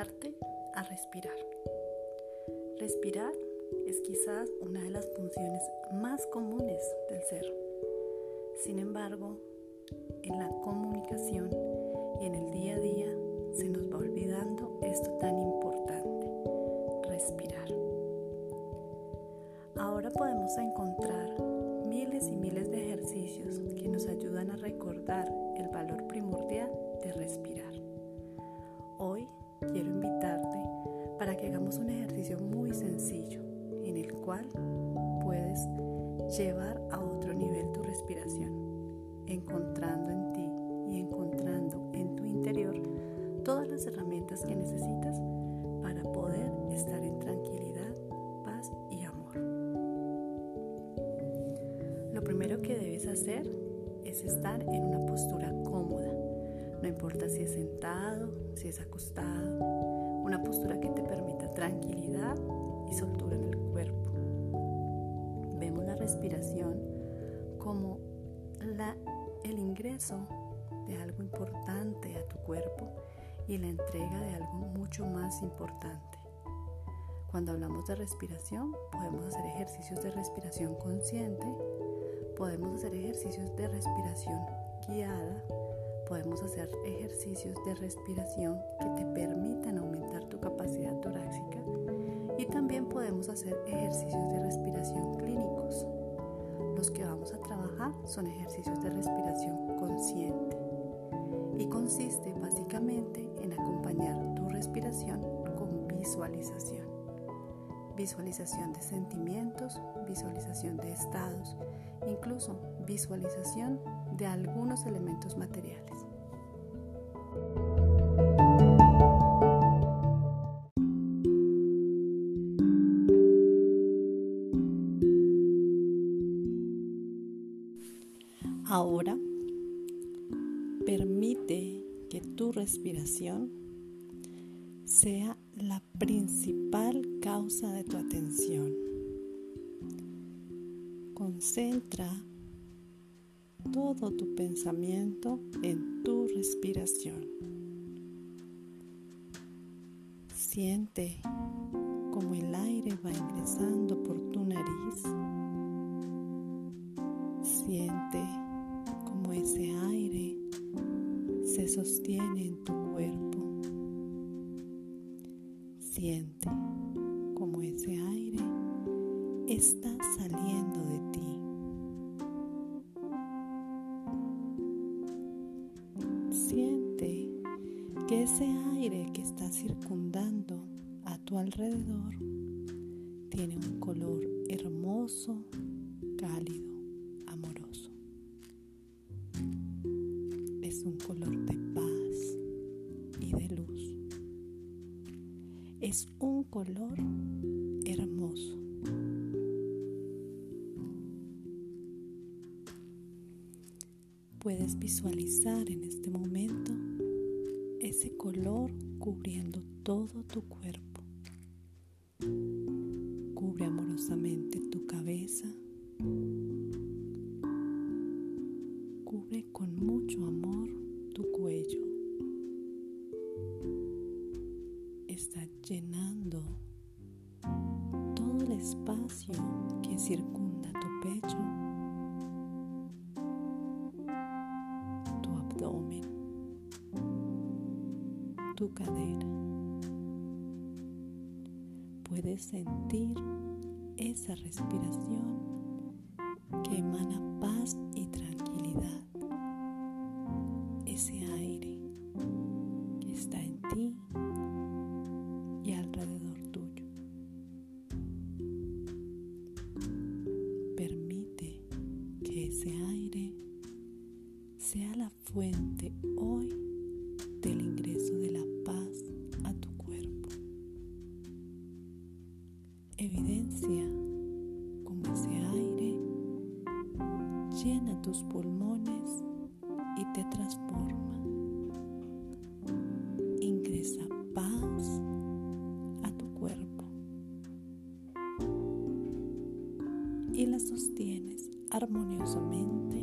a respirar. Respirar es quizás una de las funciones más comunes del ser. Sin embargo, en la comunicación y en el día a día se nos va olvidando esto tan importante, respirar. Ahora podemos encontrar miles y miles de ejercicios que nos ayudan a recordar puedes llevar a otro nivel tu respiración, encontrando en ti y encontrando en tu interior todas las herramientas que necesitas para poder estar en tranquilidad, paz y amor. Lo primero que debes hacer es estar en una postura cómoda no importa si es sentado, si es acostado, una postura que te permita tranquilidad y soltura en el cuerpo. La respiración como la, el ingreso de algo importante a tu cuerpo y la entrega de algo mucho más importante. Cuando hablamos de respiración, podemos hacer ejercicios de respiración consciente, podemos hacer ejercicios de respiración guiada podemos hacer ejercicios de respiración que te permitan aumentar tu capacidad torácica y también podemos hacer ejercicios de respiración clínicos. Los que vamos a trabajar son ejercicios de respiración consciente y consiste básicamente en acompañar tu respiración con visualización. Visualización de sentimientos, visualización de estados, incluso visualización de algunos elementos materiales. Ahora permite que tu respiración sea la principal causa de tu atención. Concentra todo tu pensamiento en tu respiración. Siente como el aire va ingresando por tu nariz. Siente se sostiene en tu cuerpo. Siente como ese aire está saliendo de ti. Siente que ese aire que está circundando a tu alrededor tiene un color hermoso, cálido es un color Es un color hermoso. Puedes visualizar en este momento ese color cubriendo todo tu cuerpo. Cubre amorosamente tu cadera. Puedes sentir esa respiración que emana sostienes armoniosamente.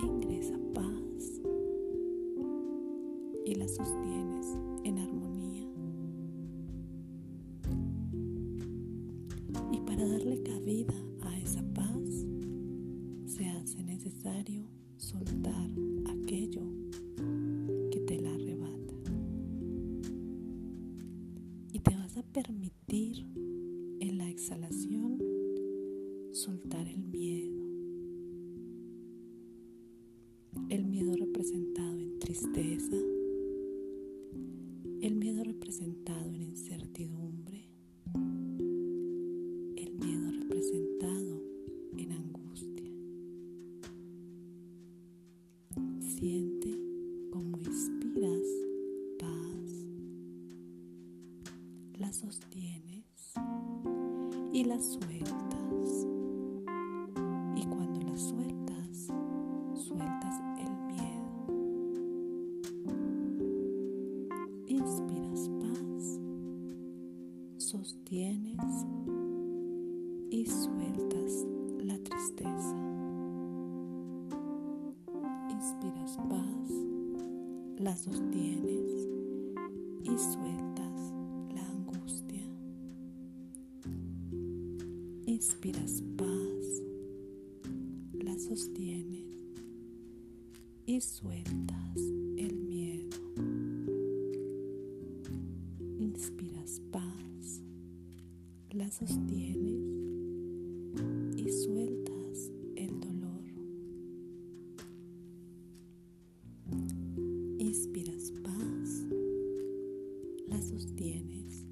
Ingresa paz y la sostienes en armonía. Y para darle cabida a esa paz, se hace necesario soltar aquello que te la arrebata. Y te vas a permitir en la exhalación soltar el miedo. El miedo representado en tristeza, el miedo representado en incertidumbre, Inspiras paz, la sostienes y sueltas la angustia. Inspiras paz, la sostienes y sueltas el la sostienes y sueltas Inspiras paz, la sostienes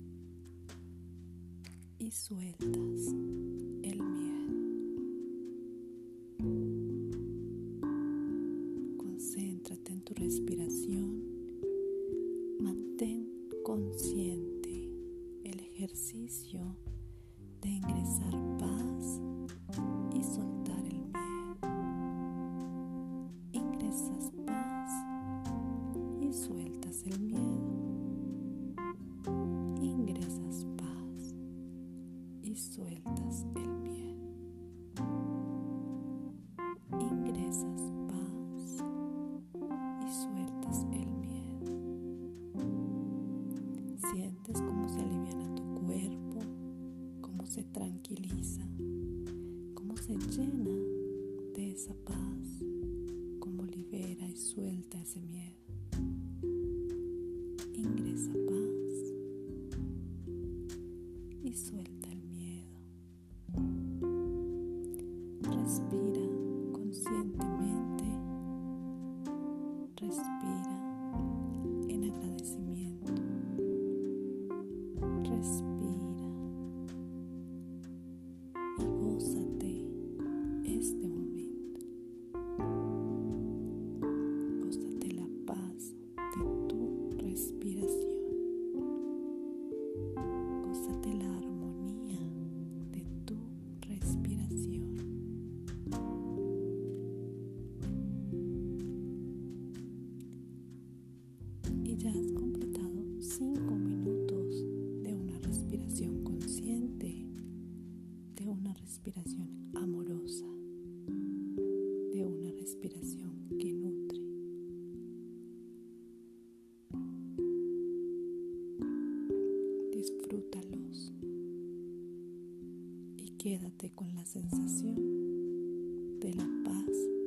y sueltas el miedo. Concéntrate en tu respiración. Mantén consciente el ejercicio de ingresar paz y soltar sueltas el miedo. Ingresas paz y sueltas el miedo. Sientes como se aliviana tu cuerpo se tranquiliza, cómo se llena de esa paz, cómo libera y suelta ese miedo. Ingresa paz y suelta must be ya has completado cinco minutos de una respiración consciente, de una respiración amorosa, de una respiración que nutre. Disfrútalos y quédate con la sensación de la paz